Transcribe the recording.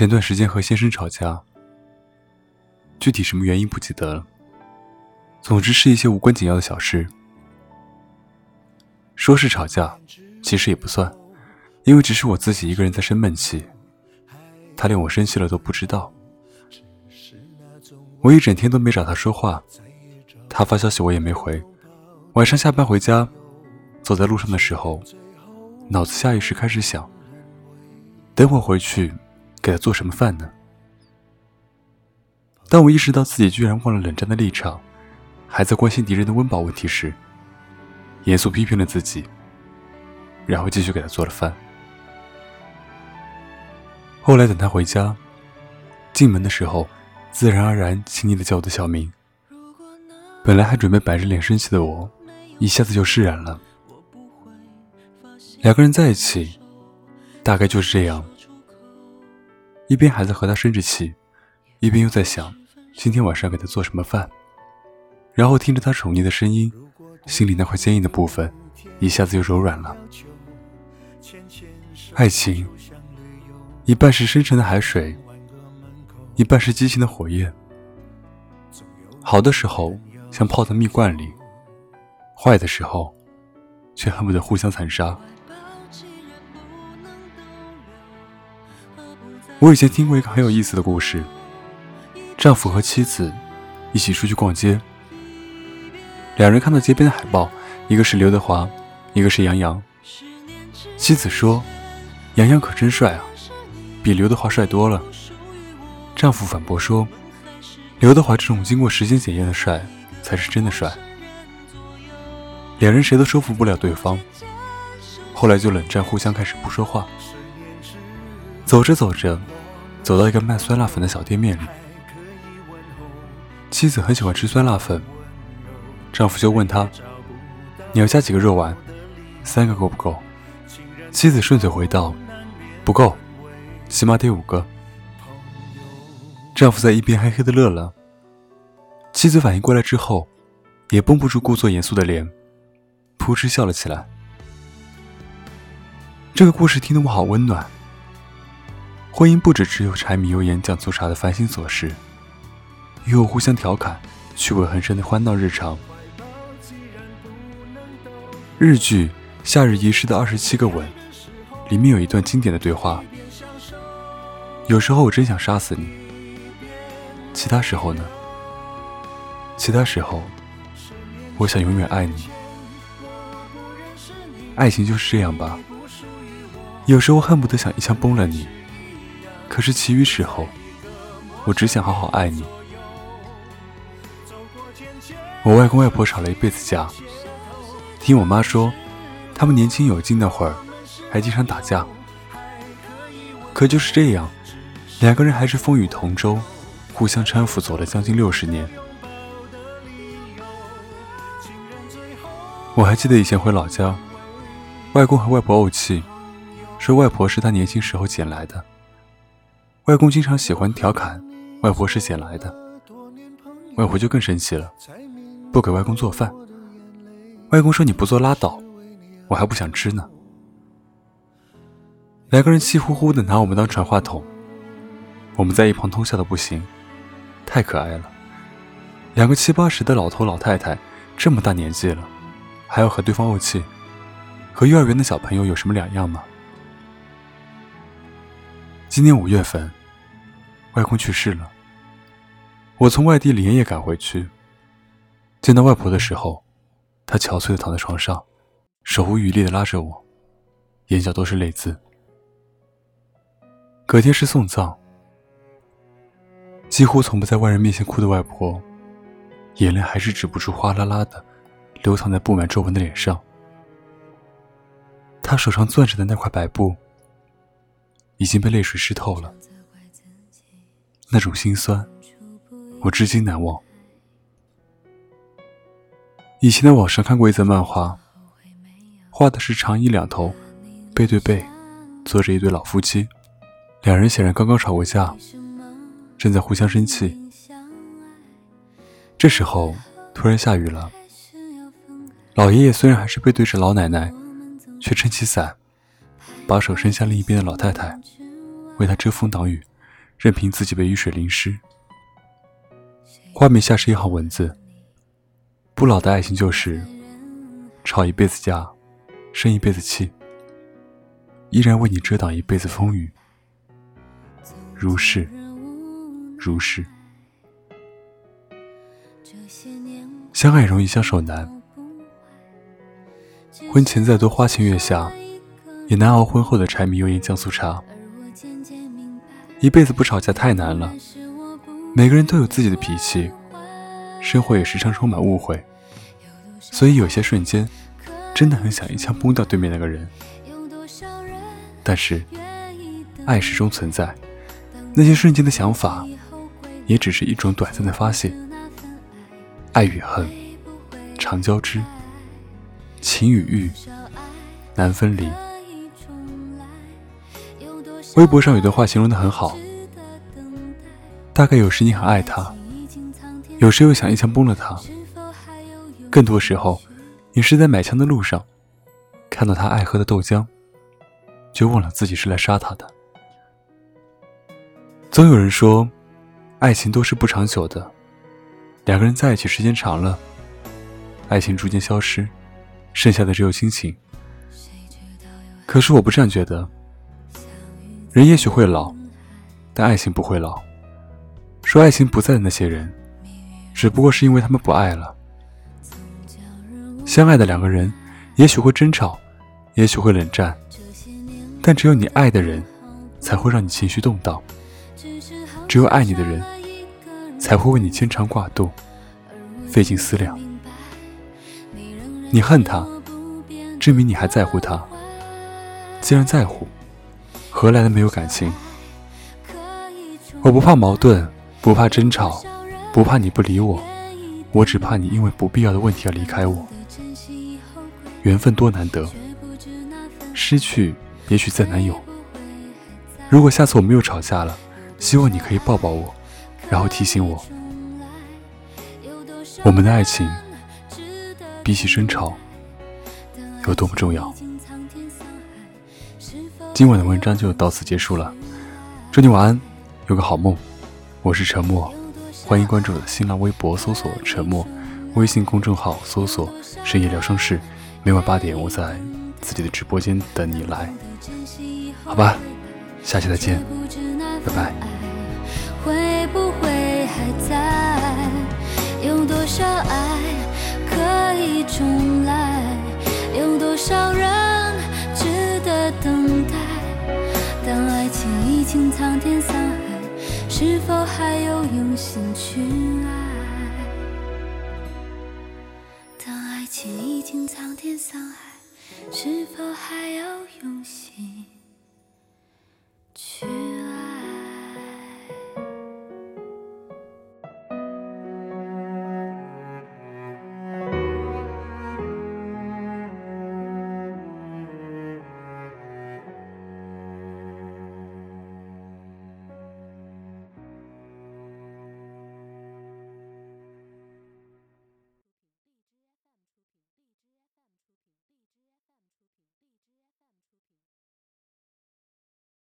前段时间和先生吵架，具体什么原因不记得了。总之是一些无关紧要的小事。说是吵架，其实也不算，因为只是我自己一个人在生闷气，他连我生气了都不知道。我一整天都没找他说话，他发消息我也没回。晚上下班回家，走在路上的时候，脑子下意识开始想：等会回去给他做什么饭呢？当我意识到自己居然忘了冷战的立场。还在关心敌人的温饱问题时，严肃批评了自己，然后继续给他做了饭。后来等他回家，进门的时候，自然而然亲昵的叫我的小名。本来还准备摆着脸生气的我，一下子就释然了。两个人在一起，大概就是这样，一边还在和他生着气，一边又在想今天晚上给他做什么饭。然后听着他宠溺的声音，心里那块坚硬的部分一下子就柔软了。爱情，一半是深沉的海水，一半是激情的火焰。好的时候像泡在蜜罐里，坏的时候却恨不得互相残杀。我以前听过一个很有意思的故事：丈夫和妻子一起出去逛街。两人看到街边的海报，一个是刘德华，一个是杨洋。妻子说：“杨洋可真帅啊，比刘德华帅多了。”丈夫反驳说：“刘德华这种经过时间检验的帅，才是真的帅。”两人谁都说服不了对方，后来就冷战，互相开始不说话。走着走着，走到一个卖酸辣粉的小店面里，妻子很喜欢吃酸辣粉。丈夫就问她：“你要加几个肉丸？三个够不够？”妻子顺嘴回道：“不够，起码得五个。”丈夫在一边嘿嘿的乐了。妻子反应过来之后，也绷不住故作严肃的脸，扑哧笑了起来。这个故事听得我好温暖。婚姻不止只有柴米油盐酱醋茶的烦心琐事，与我互相调侃、趣味横生的欢闹日常。日剧《夏日遗失的二十七个吻》里面有一段经典的对话：“有时候我真想杀死你，其他时候呢？其他时候，我想永远爱你。爱情就是这样吧。有时候恨不得想一枪崩了你，可是其余时候，我只想好好爱你。我外公外婆吵了一辈子架。”听我妈说，他们年轻有劲那会儿，还经常打架。可就是这样，两个人还是风雨同舟，互相搀扶走了将近六十年。我还记得以前回老家，外公和外婆怄气，说外婆是他年轻时候捡来的。外公经常喜欢调侃外婆是捡来的，外婆就更生气了，不给外公做饭。外公说：“你不做拉倒，我还不想吃呢。”两个人气呼呼的拿我们当传话筒，我们在一旁偷笑的不行，太可爱了。两个七八十的老头老太太，这么大年纪了，还要和对方怄气，和幼儿园的小朋友有什么两样吗？今年五月份，外公去世了，我从外地连夜赶回去，见到外婆的时候。她憔悴的躺在床上，手无余力的拉着我，眼角都是泪渍。隔天是送葬，几乎从不在外人面前哭的外婆，眼泪还是止不住哗啦啦的流淌在布满皱纹的脸上。她手上攥着的那块白布，已经被泪水湿透了，那种心酸，我至今难忘。以前在网上看过一则漫画，画的是长椅两头，背对背坐着一对老夫妻，两人显然刚刚吵过架，正在互相生气。这时候突然下雨了，老爷爷虽然还是背对着老奶奶，却撑起伞，把手伸向另一边的老太太，为她遮风挡雨，任凭自己被雨水淋湿。画面下是一行文字：不老的爱情就是吵一辈子架，生一辈子气，依然为你遮挡一辈子风雨。如是，如是。相爱容易相守难，婚前再多花前月下，也难熬婚后的柴米油盐酱醋茶。一辈子不吵架太难了，每个人都有自己的脾气，生活也时常充满误会，所以有些瞬间，真的很想一枪崩掉对面那个人。但是，爱始终存在，那些瞬间的想法，也只是一种短暂的发泄。爱与恨，常交织；情与欲，难分离。微博上有段话形容的很好，大概有时你很爱他，有时又想一枪崩了他。更多时候，你是在买枪的路上，看到他爱喝的豆浆，就忘了自己是来杀他的。总有人说，爱情都是不长久的。两个人在一起时间长了，爱情逐渐消失，剩下的只有亲情。可是我不这样觉得。人也许会老，但爱情不会老。说爱情不在的那些人，只不过是因为他们不爱了。相爱的两个人，也许会争吵，也许会冷战，但只有你爱的人，才会让你情绪动荡。只有爱你的人。才会为你牵肠挂肚，费尽思量。你恨他，证明你还在乎他。既然在乎，何来的没有感情？我不怕矛盾，不怕争吵，不怕你不理我，我只怕你因为不必要的问题而离开我。缘分多难得，失去也许再难有。如果下次我们又吵架了，希望你可以抱抱我。然后提醒我，我们的爱情比起争吵有多么重要。今晚的文章就到此结束了，祝你晚安，有个好梦。我是沉默，欢迎关注新浪微博搜索“沉默”，微信公众号搜索“深夜疗伤室”。每晚八点，我在自己的直播间等你来，好吧？下期再见，拜拜。会不会还在？有多少爱可以重来？有多少苍天桑海，是否还有用心去爱？当爱情已经苍天桑海，是否还有用？